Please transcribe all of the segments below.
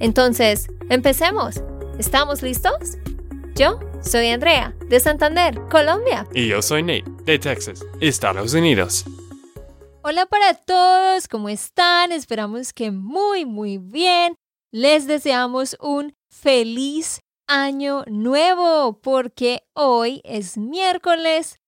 Entonces, empecemos. ¿Estamos listos? Yo soy Andrea, de Santander, Colombia. Y yo soy Nate, de Texas, Estados Unidos. Hola para todos, ¿cómo están? Esperamos que muy, muy bien. Les deseamos un feliz año nuevo porque hoy es miércoles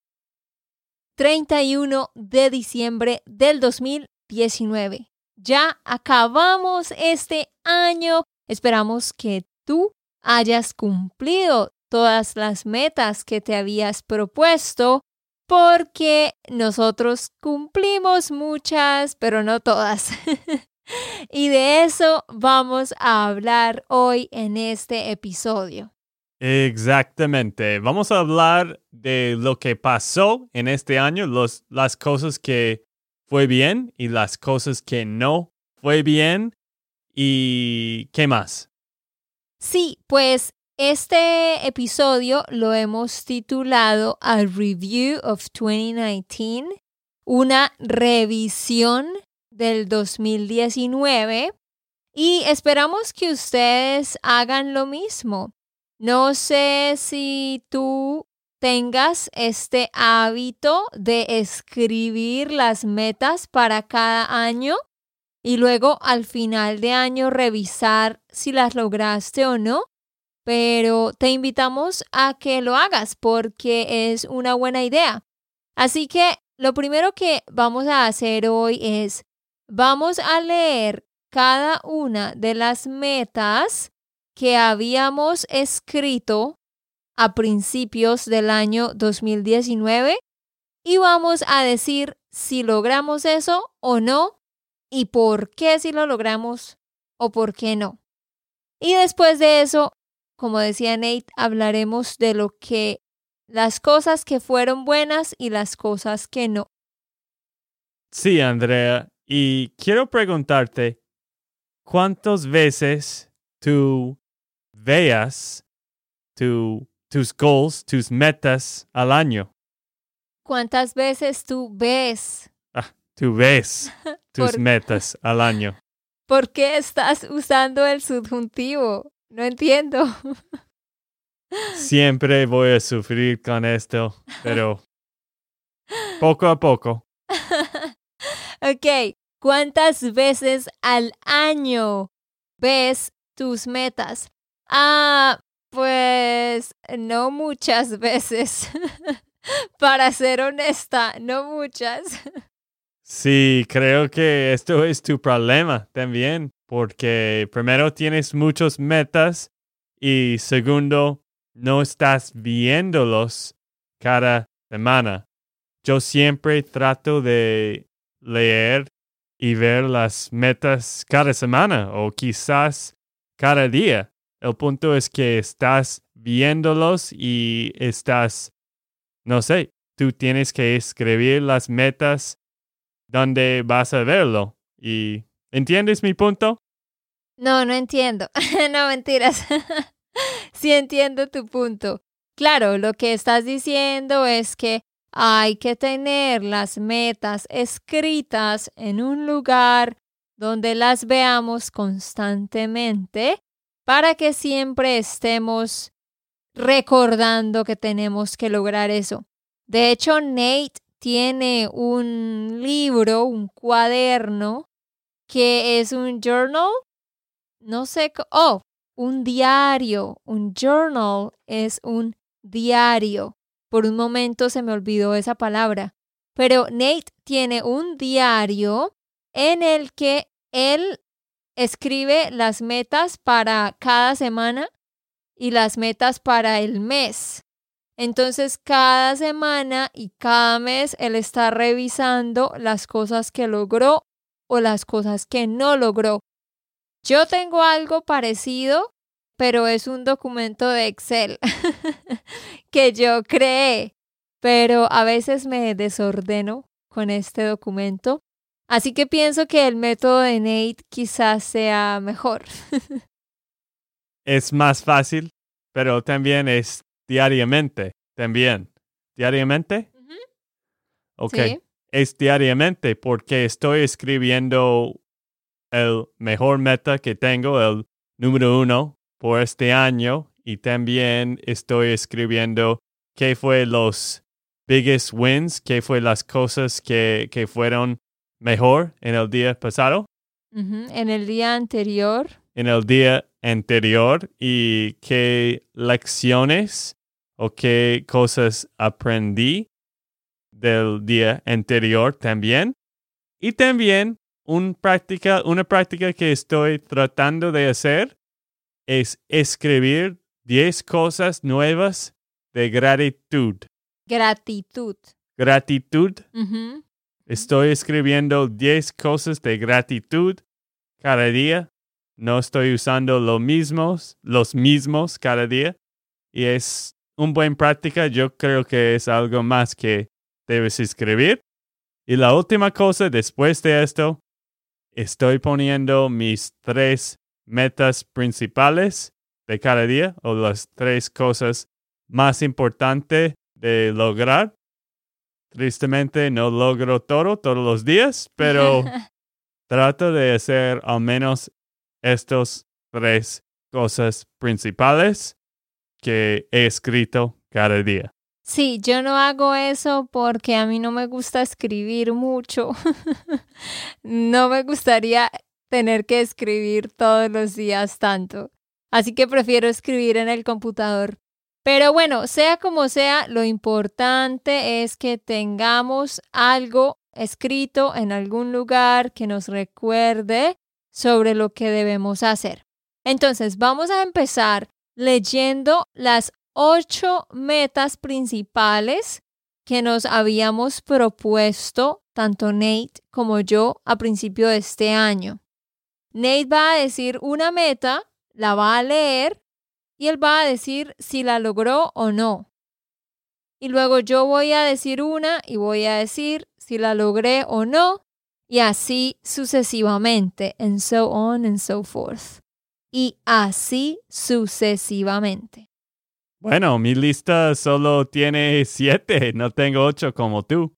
31 de diciembre del 2019. Ya acabamos este año. Esperamos que tú hayas cumplido todas las metas que te habías propuesto porque nosotros cumplimos muchas, pero no todas. y de eso vamos a hablar hoy en este episodio. Exactamente. Vamos a hablar de lo que pasó en este año, los, las cosas que fue bien y las cosas que no fue bien. ¿Y qué más? Sí, pues este episodio lo hemos titulado A Review of 2019, una revisión del 2019 y esperamos que ustedes hagan lo mismo. No sé si tú tengas este hábito de escribir las metas para cada año y luego al final de año revisar si las lograste o no. Pero te invitamos a que lo hagas porque es una buena idea. Así que lo primero que vamos a hacer hoy es, vamos a leer cada una de las metas que habíamos escrito a principios del año 2019 y vamos a decir si logramos eso o no y por qué si lo logramos o por qué no. Y después de eso, como decía Nate, hablaremos de lo que las cosas que fueron buenas y las cosas que no. Sí, Andrea, y quiero preguntarte, ¿cuántas veces tú veas tu, tus goals, tus metas al año. ¿Cuántas veces tú ves? Ah, tú ves tus metas al año. ¿Por qué estás usando el subjuntivo? No entiendo. Siempre voy a sufrir con esto, pero poco a poco. ok, ¿cuántas veces al año ves tus metas? Ah, pues no muchas veces. Para ser honesta, no muchas. Sí, creo que esto es tu problema también, porque primero tienes muchas metas y segundo, no estás viéndolos cada semana. Yo siempre trato de leer y ver las metas cada semana o quizás cada día. El punto es que estás viéndolos y estás, no sé, tú tienes que escribir las metas donde vas a verlo. ¿Y entiendes mi punto? No, no entiendo. no mentiras. sí entiendo tu punto. Claro, lo que estás diciendo es que hay que tener las metas escritas en un lugar donde las veamos constantemente para que siempre estemos recordando que tenemos que lograr eso. De hecho, Nate tiene un libro, un cuaderno, que es un journal, no sé, oh, un diario, un journal es un diario. Por un momento se me olvidó esa palabra. Pero Nate tiene un diario en el que él escribe las metas para cada semana y las metas para el mes. Entonces, cada semana y cada mes él está revisando las cosas que logró o las cosas que no logró. Yo tengo algo parecido, pero es un documento de Excel que yo creé, pero a veces me desordeno con este documento. Así que pienso que el método de Nate quizás sea mejor. es más fácil, pero también es diariamente, también. ¿Diariamente? Ok. Es diariamente porque estoy escribiendo el mejor meta que tengo, el número uno por este año y también estoy escribiendo qué fue los biggest wins, qué fue las cosas que, que fueron mejor en el día pasado. En el día anterior. En el día anterior y qué lecciones o qué cosas aprendí del día anterior también. Y también un práctica, una práctica que estoy tratando de hacer es escribir 10 cosas nuevas de gratitud. Gratitud. Gratitud. Estoy escribiendo 10 cosas de gratitud cada día. No estoy usando los mismos, los mismos cada día. Y es una buena práctica. Yo creo que es algo más que debes escribir. Y la última cosa después de esto, estoy poniendo mis tres metas principales de cada día o las tres cosas más importantes de lograr. Tristemente no logro todo todos los días, pero trato de hacer al menos estas tres cosas principales que he escrito cada día. Sí, yo no hago eso porque a mí no me gusta escribir mucho. no me gustaría tener que escribir todos los días tanto. Así que prefiero escribir en el computador. Pero bueno, sea como sea, lo importante es que tengamos algo escrito en algún lugar que nos recuerde sobre lo que debemos hacer. Entonces, vamos a empezar leyendo las ocho metas principales que nos habíamos propuesto, tanto Nate como yo, a principio de este año. Nate va a decir una meta, la va a leer y él va a decir si la logró o no. Y luego yo voy a decir una y voy a decir si la logré o no. Y así sucesivamente, and so on and so forth. Y así sucesivamente. Bueno, mi lista solo tiene siete, no tengo ocho como tú.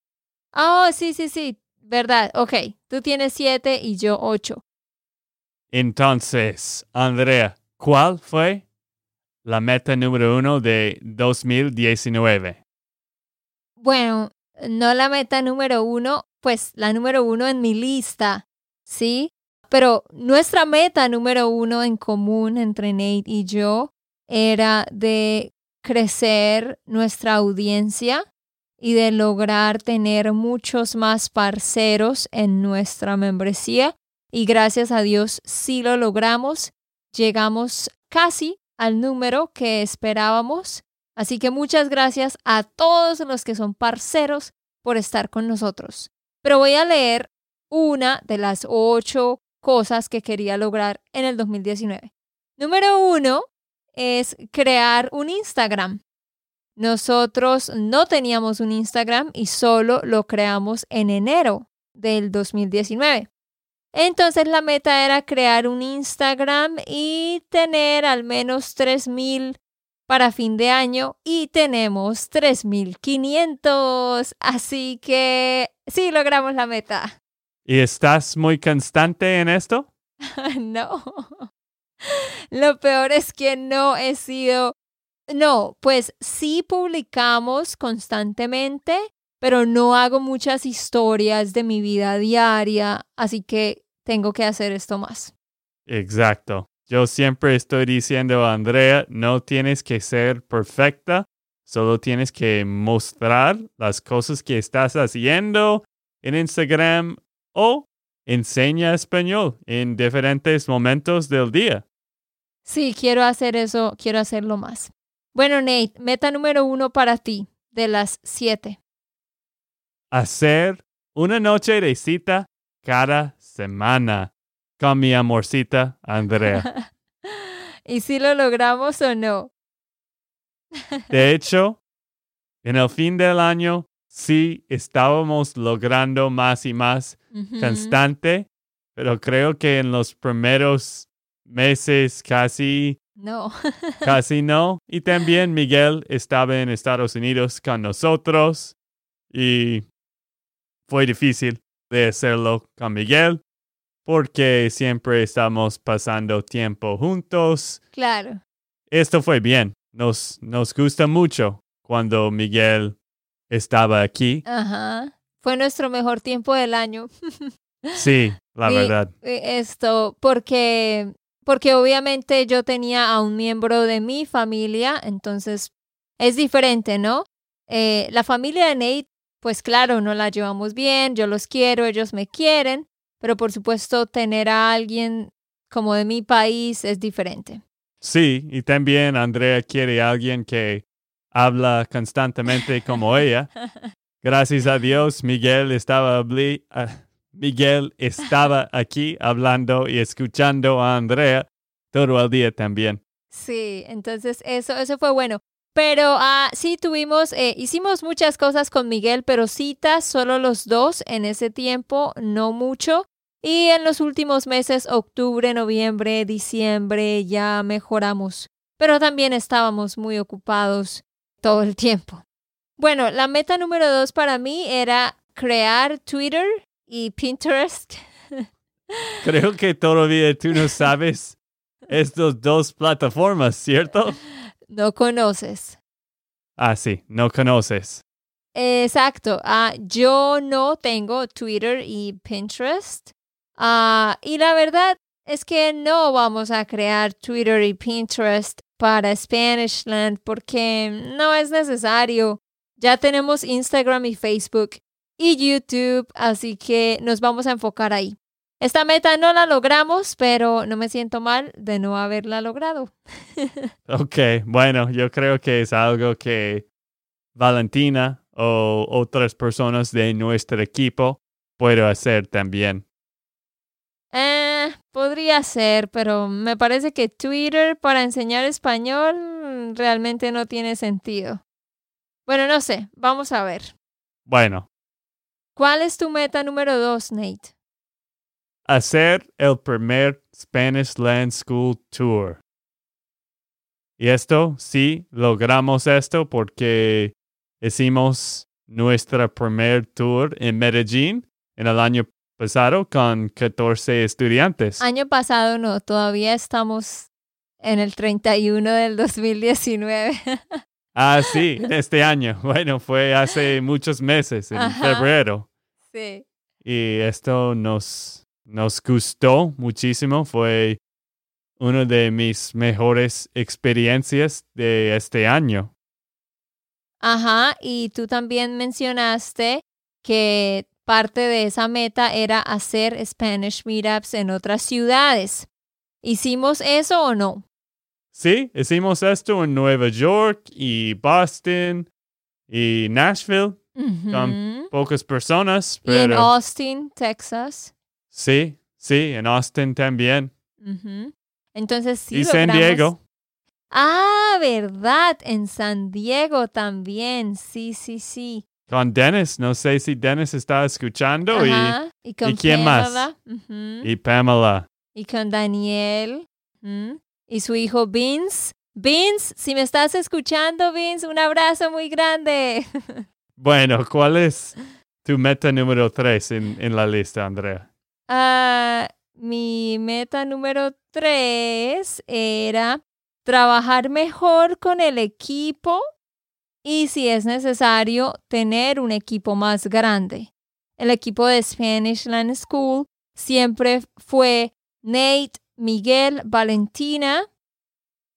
Oh, sí, sí, sí, verdad. Ok, tú tienes siete y yo ocho. Entonces, Andrea, ¿cuál fue la meta número uno de 2019? Bueno, no la meta número uno, pues la número uno en mi lista, ¿sí? Pero nuestra meta número uno en común entre Nate y yo era de crecer nuestra audiencia y de lograr tener muchos más parceros en nuestra membresía y gracias a Dios sí lo logramos. Llegamos casi al número que esperábamos. Así que muchas gracias a todos los que son parceros por estar con nosotros. Pero voy a leer una de las ocho cosas que quería lograr en el 2019. Número uno es crear un Instagram. Nosotros no teníamos un Instagram y solo lo creamos en enero del 2019. Entonces la meta era crear un Instagram y tener al menos 3000 para fin de año y tenemos 3500. Así que sí logramos la meta. ¿Y estás muy constante en esto? no. Lo peor es que no he sido... No, pues sí publicamos constantemente, pero no hago muchas historias de mi vida diaria, así que tengo que hacer esto más. Exacto. Yo siempre estoy diciendo a Andrea, no tienes que ser perfecta, solo tienes que mostrar las cosas que estás haciendo en Instagram o enseña español en diferentes momentos del día. Sí, quiero hacer eso, quiero hacerlo más. Bueno, Nate, meta número uno para ti, de las siete hacer una noche de cita cada semana. con mi amorcita Andrea. ¿Y si lo logramos o no? De hecho, en el fin del año sí estábamos logrando más y más constante, pero creo que en los primeros meses casi, No. casi no. Y también Miguel estaba en Estados Unidos con nosotros y fue difícil de hacerlo con Miguel porque siempre estamos pasando tiempo juntos. claro. Esto fue bien. Nos, nos gusta mucho cuando Miguel estaba aquí. Ajá. Fue nuestro mejor tiempo del año. Sí, la verdad. Eh, Esto, porque, porque obviamente yo tenía a un miembro de mi familia, entonces es diferente, ¿no? Eh, la familia de Nate, pues claro, no la llevamos bien, yo los quiero, ellos me quieren, pero por supuesto tener a alguien como de mi país es diferente. Sí, y también Andrea quiere a alguien que habla constantemente como ella. Gracias a Dios, Miguel estaba, ah, Miguel estaba aquí hablando y escuchando a Andrea todo el día también. Sí, entonces eso, eso fue bueno. Pero ah, sí tuvimos, eh, hicimos muchas cosas con Miguel, pero citas solo los dos en ese tiempo, no mucho. Y en los últimos meses, octubre, noviembre, diciembre, ya mejoramos. Pero también estábamos muy ocupados todo el tiempo. Bueno, la meta número dos para mí era crear Twitter y Pinterest. Creo que todavía tú no sabes estas dos plataformas, ¿cierto? No conoces. Ah, sí, no conoces. Exacto. Ah, yo no tengo Twitter y Pinterest. Ah, y la verdad es que no vamos a crear Twitter y Pinterest para Spanishland porque no es necesario. Ya tenemos Instagram y Facebook y YouTube, así que nos vamos a enfocar ahí. Esta meta no la logramos, pero no me siento mal de no haberla logrado. Ok, bueno, yo creo que es algo que Valentina o otras personas de nuestro equipo pueden hacer también. Eh, podría ser, pero me parece que Twitter para enseñar español realmente no tiene sentido. Bueno, no sé, vamos a ver. Bueno, ¿Cuál es tu meta número dos, Nate? Hacer el primer Spanish Land School Tour. Y esto, sí, logramos esto porque hicimos nuestra primer tour en Medellín en el año pasado con 14 estudiantes. Año pasado no, todavía estamos en el 31 del 2019. Ah, sí, este año. Bueno, fue hace muchos meses, en Ajá. febrero. sí. Y esto nos, nos gustó muchísimo. Fue una de mis mejores experiencias de este año. Ajá, y tú también mencionaste que parte de esa meta era hacer Spanish meetups en otras ciudades. ¿Hicimos eso o no? Sí, hicimos esto en Nueva York y Boston y Nashville. Ujú. Pocas personas, Y en pero Austin, Texas. Sí, sí, en Austin también. Entonces sí. y San Diego. Ah, verdad. En San Diego también. Sí, sí, sí. Con Dennis. No sé si Dennis está escuchando y- Ajá. Y, con ¿y quién más? Y Pamela. Y con Daniel. Ujú. Y su hijo Vince. Vince, si me estás escuchando, Vince, un abrazo muy grande. Bueno, ¿cuál es tu meta número tres en, en la lista, Andrea? Ah, mi meta número tres era trabajar mejor con el equipo y si es necesario tener un equipo más grande. El equipo de Spanish Land School siempre fue Nate, Miguel, Valentina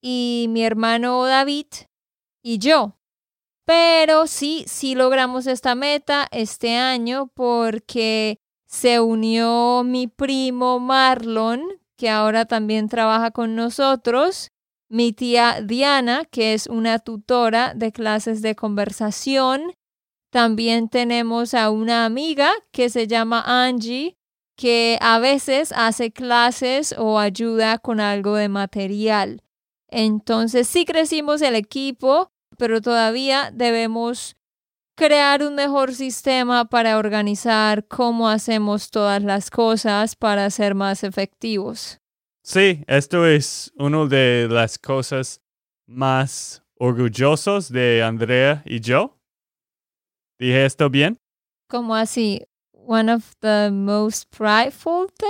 y mi hermano David y yo. Pero sí, sí logramos esta meta este año porque se unió mi primo Marlon, que ahora también trabaja con nosotros, mi tía Diana, que es una tutora de clases de conversación. También tenemos a una amiga que se llama Angie, que a veces hace clases o ayuda con algo de material. Entonces sí crecimos el equipo, pero todavía debemos crear un mejor sistema para organizar cómo hacemos todas las cosas para ser más efectivos. Sí, esto es una de las cosas más orgullosos de Andrea y yo. ¿Dije esto bien? ¿Cómo así? One of the most prideful thing?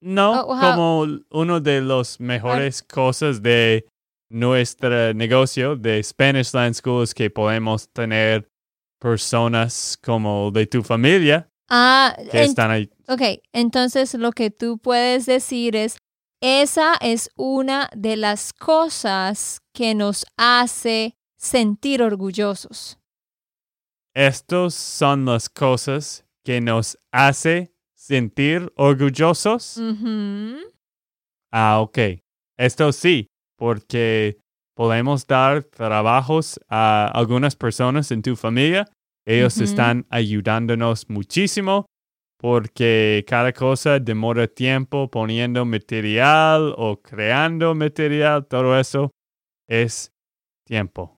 No, Oh, como uno de los mejores cosas de nuestro negocio de Spanish Land School es que podemos tener personas como de tu familia Ah, que están ahí. ok, entonces lo que tú puedes decir es, esa es una de las cosas que nos hace sentir orgullosos. Estos son las cosas que nos hace sentir orgullosos. Ah, ok. Esto sí, porque podemos dar trabajos a algunas personas en tu familia. Ellos están ayudándonos muchísimo porque cada cosa demora tiempo poniendo material o creando material. Todo eso es tiempo.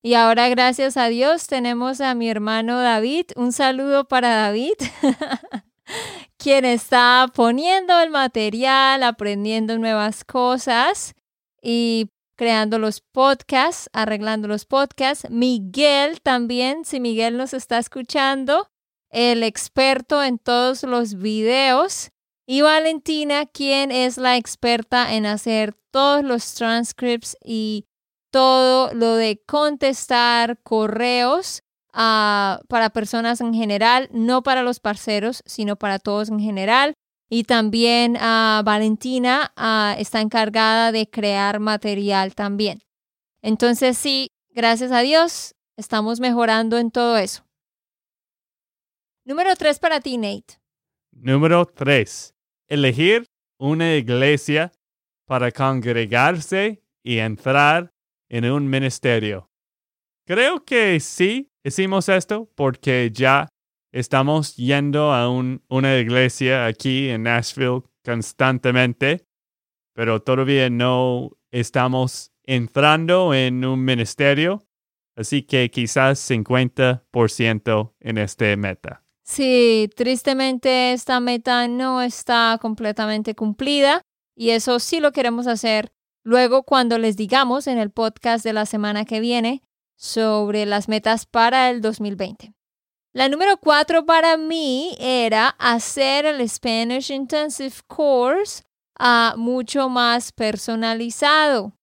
Y ahora, gracias a Dios, tenemos a mi hermano David. Un saludo para David, quien está poniendo el material, aprendiendo nuevas cosas y creando los podcasts, arreglando los podcasts. Miguel también, si Miguel nos está escuchando, el experto en todos los videos. Y Valentina, quien es la experta en hacer todos los transcripts y todo lo de contestar correos ah, para personas en general, no para los parceros, sino para todos en general. Y también ah, Valentina ah, está encargada de crear material también. Entonces sí, gracias a Dios, estamos mejorando en todo eso. Número tres para ti, Nate. Número 3. Elegir una iglesia para congregarse y entrar en un ministerio. Creo que sí hicimos esto porque ya estamos yendo a un- una iglesia aquí en Nashville constantemente, pero todavía no estamos entrando en un ministerio, así que quizás 50% en este meta. Sí, tristemente esta meta no está completamente cumplida y eso sí lo queremos hacer luego cuando les digamos en el podcast de la semana que viene sobre las metas para el 2020. La número cuatro para mí era hacer el Spanish Intensive Course ah, mucho más personalizado.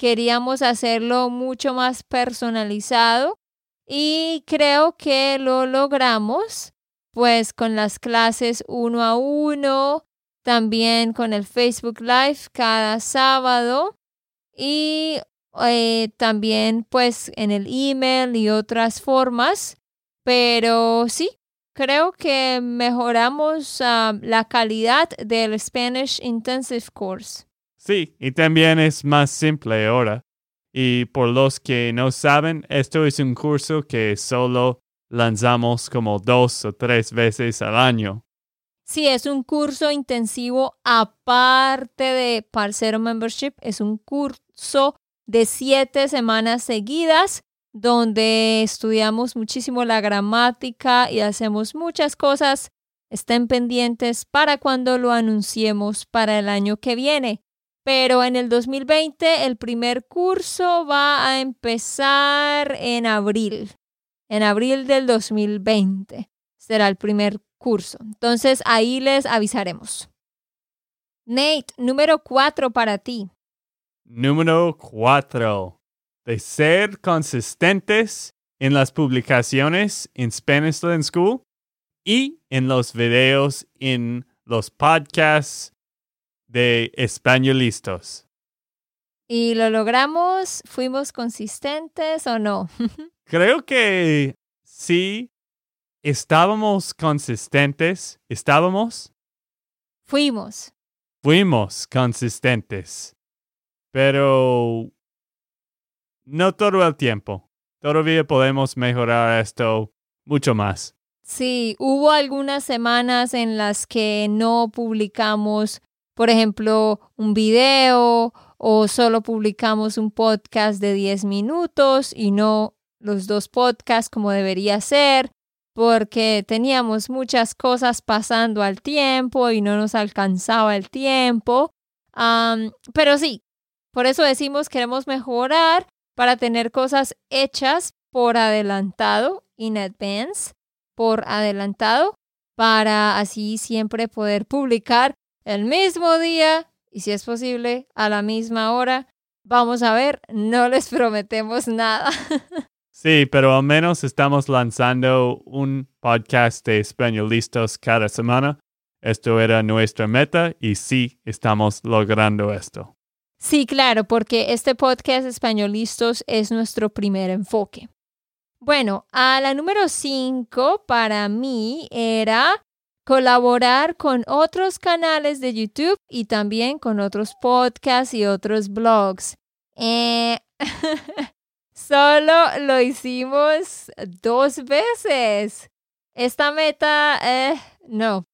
Queríamos hacerlo mucho más personalizado y creo que lo logramos, pues con las clases uno a uno, también con el Facebook Live cada sábado y eh, también pues en el email y otras formas. Pero sí, creo que mejoramos ah, la calidad del Spanish Intensive Course. Sí, y también es más simple ahora. Y por los que no saben, esto es un curso que solo lanzamos como dos o tres veces al año. Sí, es un curso intensivo aparte de Parcero Membership. Es un curso de siete semanas seguidas donde estudiamos muchísimo la gramática y hacemos muchas cosas. Estén pendientes para cuando lo anunciemos para el año que viene. Pero en el 2020 el primer curso va a empezar en abril. En abril del 2020 será el primer curso. Entonces ahí les avisaremos. Nate, número cuatro para ti. Número cuatro. De ser consistentes en las publicaciones en Spanish Land School y en los videos en los podcasts de españolistas. ¿Y lo logramos? ¿Fuimos consistentes o no? Creo que sí estábamos consistentes. ¿Estábamos? Fuimos. Fuimos consistentes. Pero no todo el tiempo. Todavía podemos mejorar esto mucho más. Sí, hubo algunas semanas en las que no publicamos, por ejemplo, un video o solo publicamos un podcast de 10 minutos y no los dos podcasts como debería ser, porque teníamos muchas cosas pasando al tiempo y no nos alcanzaba el tiempo. pero sí, por eso decimos queremos mejorar para tener cosas hechas por adelantado, in advance, por adelantado, para así siempre poder publicar el mismo día y si es posible a la misma hora. Vamos a ver, no les prometemos nada. Sí, pero al menos estamos lanzando un podcast de españolistas cada semana. Esto era nuestra meta y sí estamos logrando esto. Sí, claro, porque este podcast españolistas es nuestro primer enfoque. Bueno, a la número cinco para mí era colaborar con otros canales de YouTube y también con otros podcasts y otros blogs. Eh, solo lo hicimos dos veces. Esta meta, eh, no,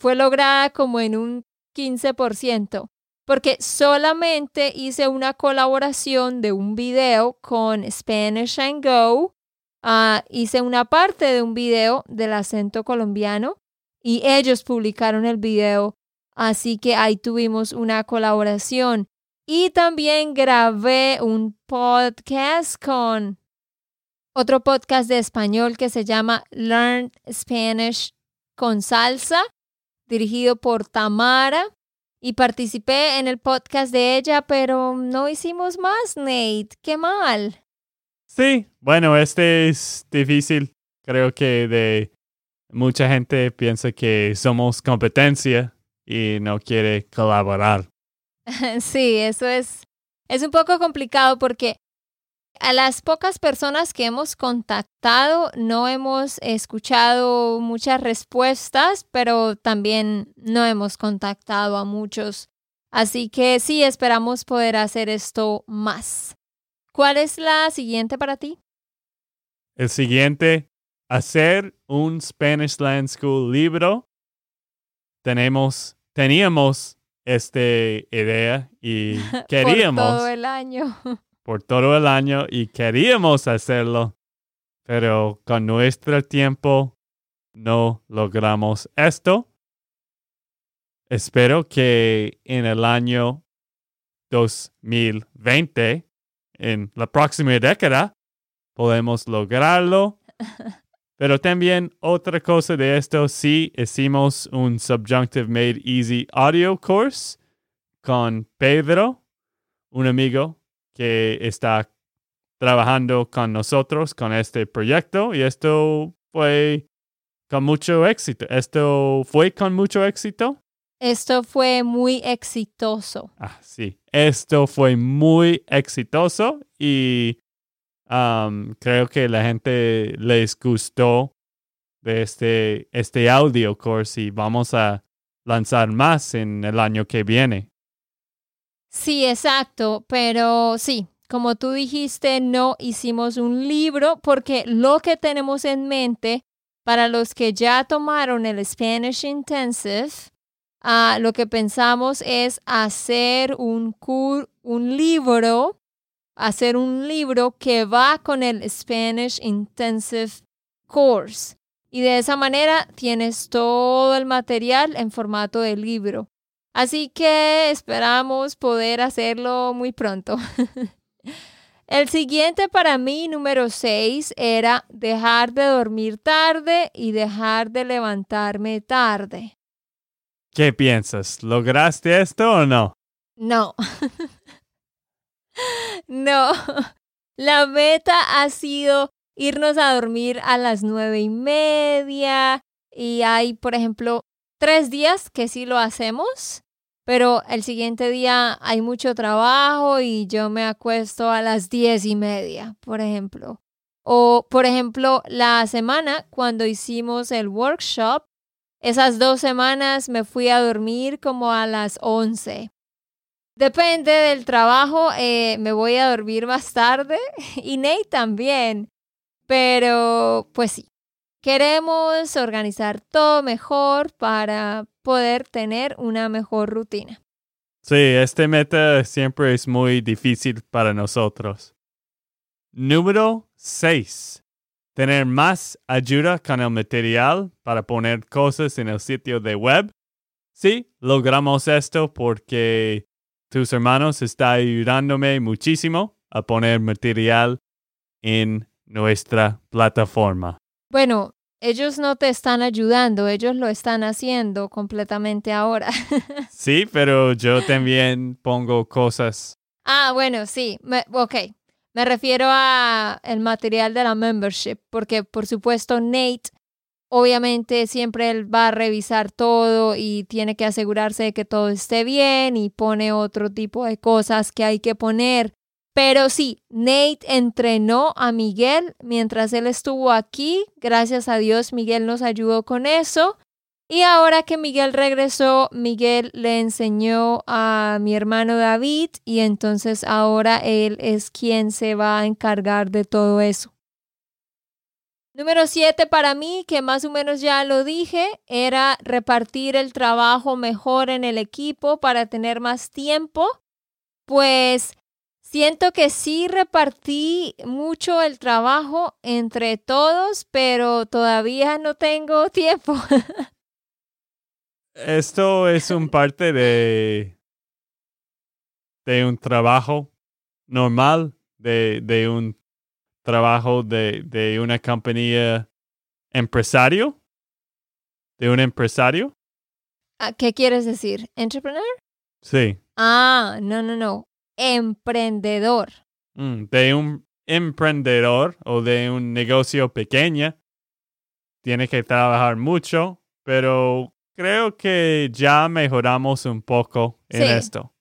fue lograda como en un 15%, porque solamente hice una colaboración de un video con Spanish and Go. Ah, hice una parte de un video del acento colombiano y ellos publicaron el video, así que ahí tuvimos una colaboración. Y también grabé un podcast con otro podcast de español que se llama Learn Spanish con Salsa, dirigido por Tamara. Y participé en el podcast de ella, pero no hicimos más, Nate. Qué mal. Sí, bueno, este es difícil. Creo que de mucha gente piensa que somos competencia y no quiere colaborar. Sí, eso es, es un poco complicado porque a las pocas personas que hemos contactado no hemos escuchado muchas respuestas, pero también no hemos contactado a muchos. Así que sí, esperamos poder hacer esto más. ¿Cuál es la siguiente para ti? El siguiente hacer un Spanish Land School libro. Tenemos, teníamos esta idea y queríamos. por todo el año. por todo el año y queríamos hacerlo, pero con nuestro tiempo no logramos esto. Espero que en el año 2020, en la próxima década, podemos lograrlo Pero también otra cosa de esto, sí hicimos un Subjunctive Made Easy Audio Course con Pedro, un amigo que está trabajando con nosotros con este proyecto y esto fue con mucho éxito. ¿Esto fue con mucho éxito? Esto fue muy exitoso. Ah, sí. Esto fue muy exitoso y creo que la gente les gustó de este, este audio course y vamos a lanzar más en el año que viene. Sí, exacto, pero sí, como tú dijiste, no hicimos un libro porque lo que tenemos en mente para los que ya tomaron el Spanish Intensive, uh, lo que pensamos es hacer un, un libro hacer un libro que va con el Spanish Intensive Course. Y de esa manera tienes todo el material en formato de libro. Así que esperamos poder hacerlo muy pronto. el siguiente para mí, número 6, era dejar de dormir tarde y dejar de levantarme tarde. ¿Qué piensas? ¿Lograste esto o no? No. No, la meta ha sido irnos a dormir a las nueve y media y hay, por ejemplo, tres días que sí lo hacemos, pero el siguiente día hay mucho trabajo y yo me acuesto a las diez y media, por ejemplo. O, por ejemplo, la semana cuando hicimos el workshop, esas dos semanas me fui a dormir como a las once. Depende del trabajo, eh, me voy a dormir más tarde y Nate también. Pero pues sí, queremos organizar todo mejor para poder tener una mejor rutina. Sí, este meta siempre es muy difícil para nosotros. Número 6. Tener más ayuda con el material para poner cosas en el sitio de web. Sí, logramos esto porque tus hermanos están ayudándome muchísimo a poner material en nuestra plataforma. Bueno, ellos no te están ayudando, ellos lo están haciendo completamente ahora. sí, pero yo también pongo cosas. Ah, bueno, sí, ok. Me refiero a el material de la membership, porque por supuesto Nate, obviamente siempre él va a revisar todo y tiene que asegurarse de que todo esté bien y pone otro tipo de cosas que hay que poner pero sí, Nate entrenó a Miguel mientras él estuvo aquí. Gracias a Dios, Miguel nos ayudó con eso. Y ahora que Miguel regresó, Miguel le enseñó a mi hermano David y entonces ahora él es quien se va a encargar de todo eso. Número siete para mí, que más o menos ya lo dije, era repartir el trabajo mejor en el equipo para tener más tiempo. Pues Siento que sí repartí mucho el trabajo entre todos, pero todavía no tengo tiempo. Esto es un parte de, de un trabajo normal, de, de un trabajo de, de una compañía empresario, de un empresario. Ah, ¿Qué quieres decir? ¿Entrepreneur? Sí. Ah, no, no, no emprendedor. Mm, de un emprendedor o de un negocio pequeño, tiene que trabajar mucho, pero creo que ya mejoramos un poco en esto.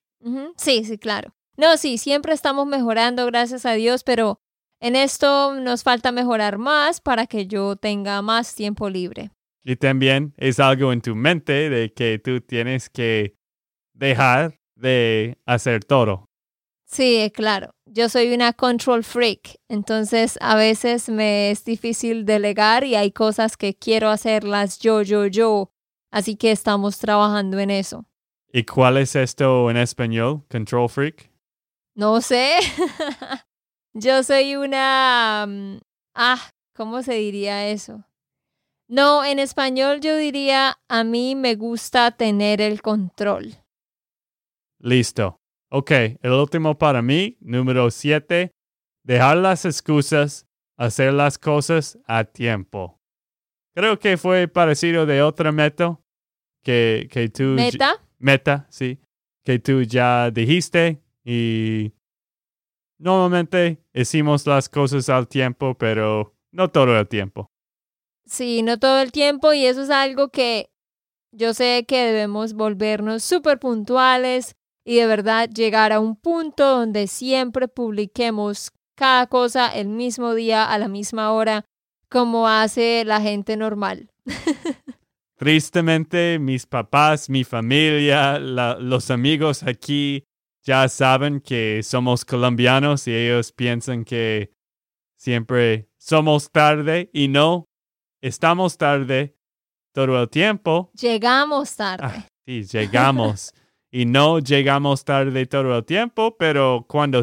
Sí, sí, claro. No, sí, siempre estamos mejorando, gracias a Dios, pero en esto nos falta mejorar más para que yo tenga más tiempo libre. Y también es algo en tu mente de que tú tienes que dejar de hacer todo. Sí, claro. Yo soy una control freak, entonces a veces me es difícil delegar y hay cosas que quiero hacerlas yo, yo, yo. Así que estamos trabajando en eso. ¿Y cuál es esto en español? Control freak. No sé. yo soy una... Mm, ah, ¿cómo se diría eso? No, en español yo diría, a mí me gusta tener el control. Listo. Ok, el último para mí, número siete, dejar las excusas, hacer las cosas a tiempo. Creo que fue parecido de otra meta que, que tú... ¿Meta? Meta, sí. Que tú ya dijiste y normalmente hicimos las cosas al tiempo, pero no todo el tiempo. Sí, no todo el tiempo y eso es algo que yo sé que debemos volvernos súper puntuales, y de verdad llegar a un punto donde siempre publiquemos cada cosa el mismo día a la misma hora como hace la gente normal. Tristemente, mis papás, mi familia, los amigos aquí ya saben que somos colombianos y ellos piensan que siempre somos tarde y no, estamos tarde todo el tiempo. Llegamos tarde. Ah, sí, llegamos. y no llegamos tarde todo el tiempo, pero cuando,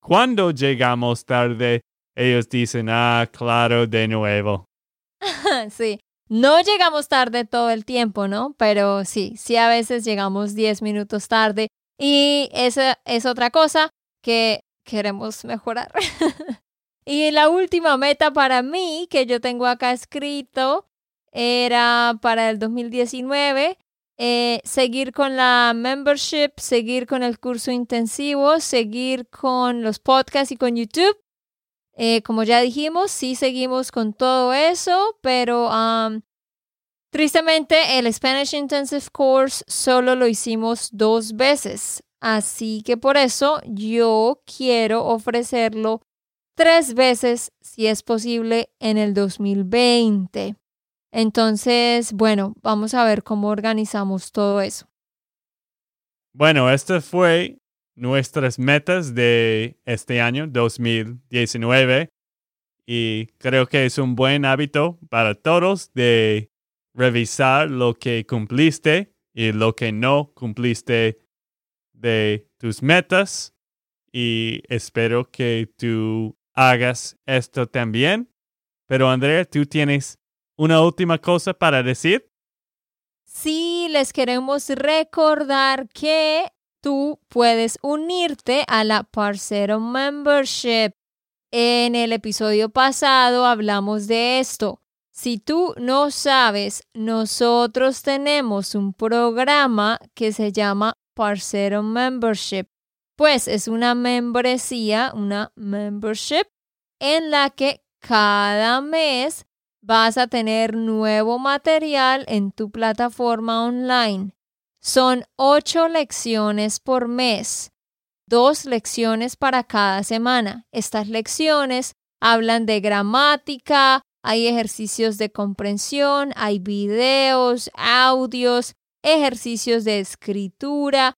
cuando llegamos tarde, ellos dicen, ah, claro, de nuevo. sí, no llegamos tarde todo el tiempo, ¿no? Pero sí, sí a veces llegamos 10 minutos tarde y esa es otra cosa que queremos mejorar. y la última meta para mí que yo tengo acá escrito era para el 2019 eh, seguir con la membership, seguir con el curso intensivo, seguir con los podcasts y con YouTube. Eh, como ya dijimos, sí seguimos con todo eso, pero tristemente el Spanish Intensive Course solo lo hicimos dos veces. Así que por eso yo quiero ofrecerlo tres veces, si es posible, en el 2020. Entonces, bueno, vamos a ver cómo organizamos todo eso. Bueno, estas fue nuestras metas de este año 2019 Y creo que es un buen hábito para todos de revisar lo que cumpliste y lo que no cumpliste de tus metas. Y espero que tú hagas esto también. Pero Andrea, ¿tú tienes una última cosa para decir? Sí, les queremos recordar que tú puedes unirte a la Parcero Membership. En el episodio pasado hablamos de esto. Si tú no sabes, nosotros tenemos un programa que se llama Parcero Membership. Pues es una membresía, una membership, en la que cada mes vas a tener nuevo material en tu plataforma online. Son ocho lecciones por mes, dos lecciones para cada semana. Estas lecciones hablan de gramática, hay ejercicios de comprensión, hay videos, audios, ejercicios de escritura,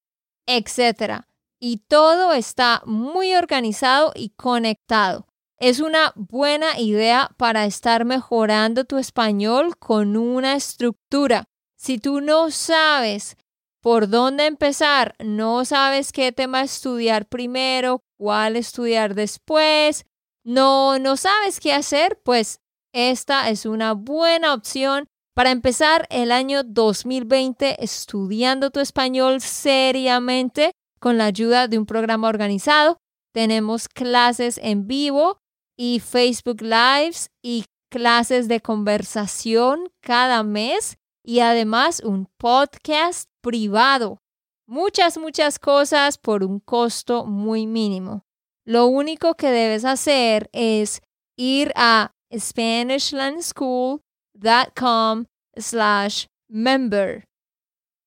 etc. Y todo está muy organizado y conectado. Es una buena idea para estar mejorando tu español con una estructura. Si tú no sabes por dónde empezar, no sabes qué tema estudiar primero, cuál estudiar después, no, no sabes qué hacer, pues esta es una buena opción para empezar el año 2020 estudiando tu español seriamente con la ayuda de un programa organizado. Tenemos clases en vivo y Facebook Lives y clases de conversación cada mes y además un podcast privado. Muchas, muchas cosas por un costo muy mínimo. Lo único que debes hacer es ir a SpanishLandSchool.com slash member.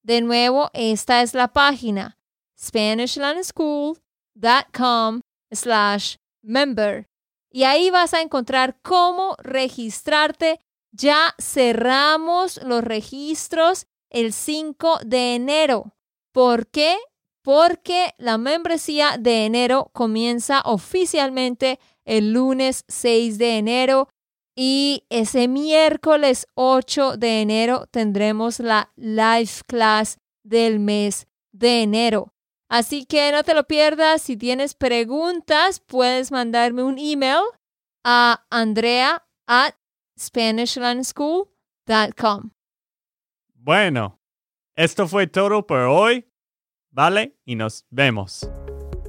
De nuevo, esta es la página SpanishLandSchool.com slash member. Y ahí vas a encontrar cómo registrarte ya cerramos los registros el 5 de enero. ¿Por qué? Porque la membresía de enero comienza oficialmente el lunes 6 de enero y ese miércoles 8 de enero tendremos la live class del mes de enero. Así que no te lo pierdas. Si tienes preguntas, puedes mandarme un email a andrea at SpanishLandSchool.com. Bueno, esto fue todo por hoy, ¿vale? Y nos vemos.